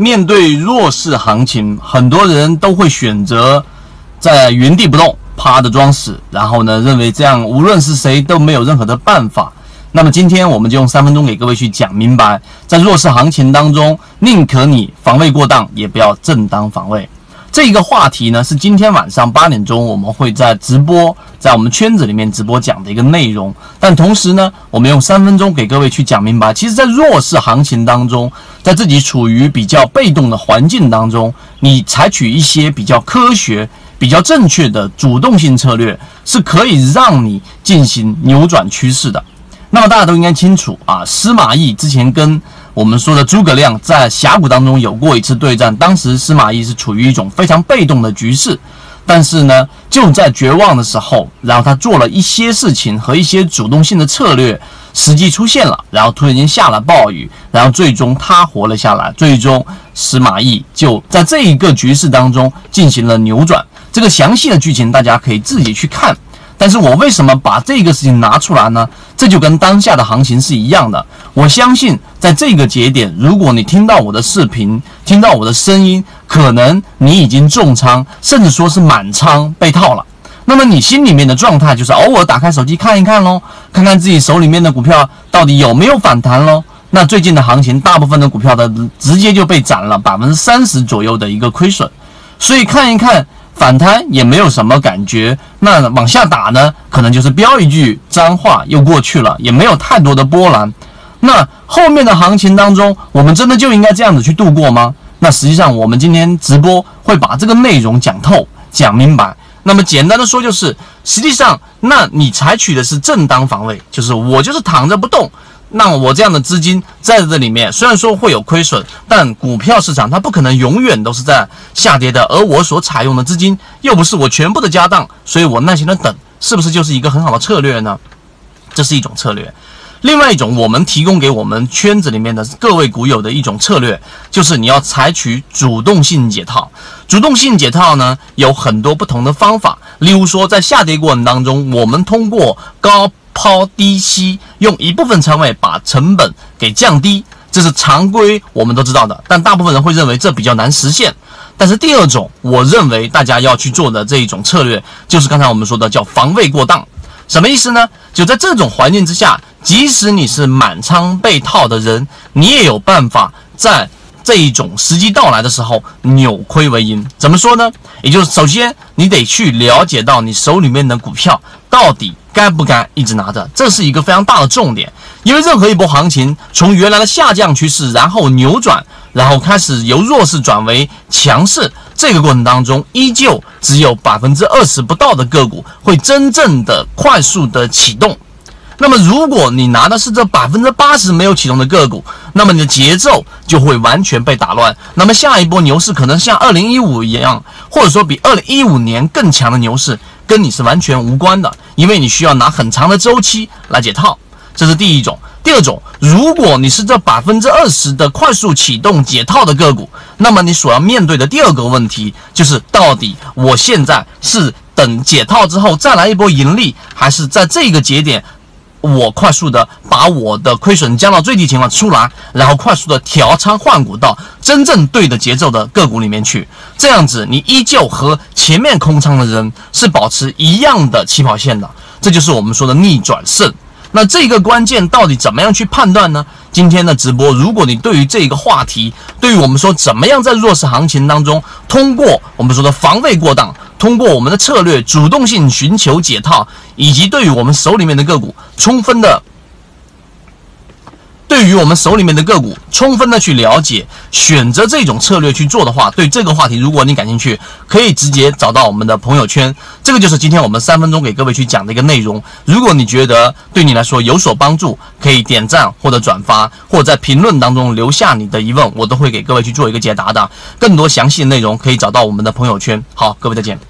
面对弱势行情，很多人都会选择在原地不动，趴着装死，然后呢，认为这样无论是谁都没有任何的办法。那么今天我们就用三分钟给各位去讲明白，在弱势行情当中，宁可你防卫过当，也不要正当防卫。这一个话题呢，是今天晚上八点钟我们会在直播，在我们圈子里面直播讲的一个内容。但同时呢，我们用三分钟给各位去讲明白，其实，在弱势行情当中，在自己处于比较被动的环境当中，你采取一些比较科学、比较正确的主动性策略，是可以让你进行扭转趋势的。那么大家都应该清楚啊，司马懿之前跟我们说的诸葛亮在峡谷当中有过一次对战，当时司马懿是处于一种非常被动的局势，但是呢，就在绝望的时候，然后他做了一些事情和一些主动性的策略，时机出现了，然后突然间下了暴雨，然后最终他活了下来，最终司马懿就在这一个局势当中进行了扭转。这个详细的剧情大家可以自己去看。但是我为什么把这个事情拿出来呢？这就跟当下的行情是一样的。我相信，在这个节点，如果你听到我的视频，听到我的声音，可能你已经重仓，甚至说是满仓被套了。那么你心里面的状态就是偶尔打开手机看一看喽，看看自己手里面的股票到底有没有反弹喽。那最近的行情，大部分的股票的直接就被斩了百分之三十左右的一个亏损，所以看一看。反弹也没有什么感觉，那往下打呢，可能就是飙一句脏话又过去了，也没有太多的波澜。那后面的行情当中，我们真的就应该这样子去度过吗？那实际上，我们今天直播会把这个内容讲透、讲明白。那么简单的说，就是实际上，那你采取的是正当防卫，就是我就是躺着不动。那我这样的资金在这里面，虽然说会有亏损，但股票市场它不可能永远都是在下跌的。而我所采用的资金又不是我全部的家当，所以我耐心的等，是不是就是一个很好的策略呢？这是一种策略。另外一种，我们提供给我们圈子里面的各位股友的一种策略，就是你要采取主动性解套。主动性解套呢，有很多不同的方法。例如说，在下跌过程当中，我们通过高。抛低吸，用一部分仓位把成本给降低，这是常规，我们都知道的。但大部分人会认为这比较难实现。但是第二种，我认为大家要去做的这一种策略，就是刚才我们说的叫防卫过当。什么意思呢？就在这种环境之下，即使你是满仓被套的人，你也有办法在这一种时机到来的时候扭亏为盈。怎么说呢？也就是首先你得去了解到你手里面的股票到底。该不该一直拿着？这是一个非常大的重点，因为任何一波行情从原来的下降趋势，然后扭转，然后开始由弱势转为强势，这个过程当中，依旧只有百分之二十不到的个股会真正的快速的启动。那么，如果你拿的是这百分之八十没有启动的个股，那么你的节奏就会完全被打乱。那么下一波牛市可能像二零一五一样，或者说比二零一五年更强的牛市。跟你是完全无关的，因为你需要拿很长的周期来解套，这是第一种。第二种，如果你是这百分之二十的快速启动解套的个股，那么你所要面对的第二个问题就是，到底我现在是等解套之后再来一波盈利，还是在这个节点？我快速的把我的亏损降到最低情况出来，然后快速的调仓换股到真正对的节奏的个股里面去，这样子你依旧和前面空仓的人是保持一样的起跑线的，这就是我们说的逆转胜。那这个关键到底怎么样去判断呢？今天的直播，如果你对于这个话题，对于我们说怎么样在弱势行情当中，通过我们说的防卫过当。通过我们的策略，主动性寻求解套，以及对于我们手里面的个股充分的，对于我们手里面的个股充分的去了解，选择这种策略去做的话，对这个话题，如果你感兴趣，可以直接找到我们的朋友圈。这个就是今天我们三分钟给各位去讲的一个内容。如果你觉得对你来说有所帮助，可以点赞或者转发，或者在评论当中留下你的疑问，我都会给各位去做一个解答的。更多详细的内容可以找到我们的朋友圈。好，各位再见。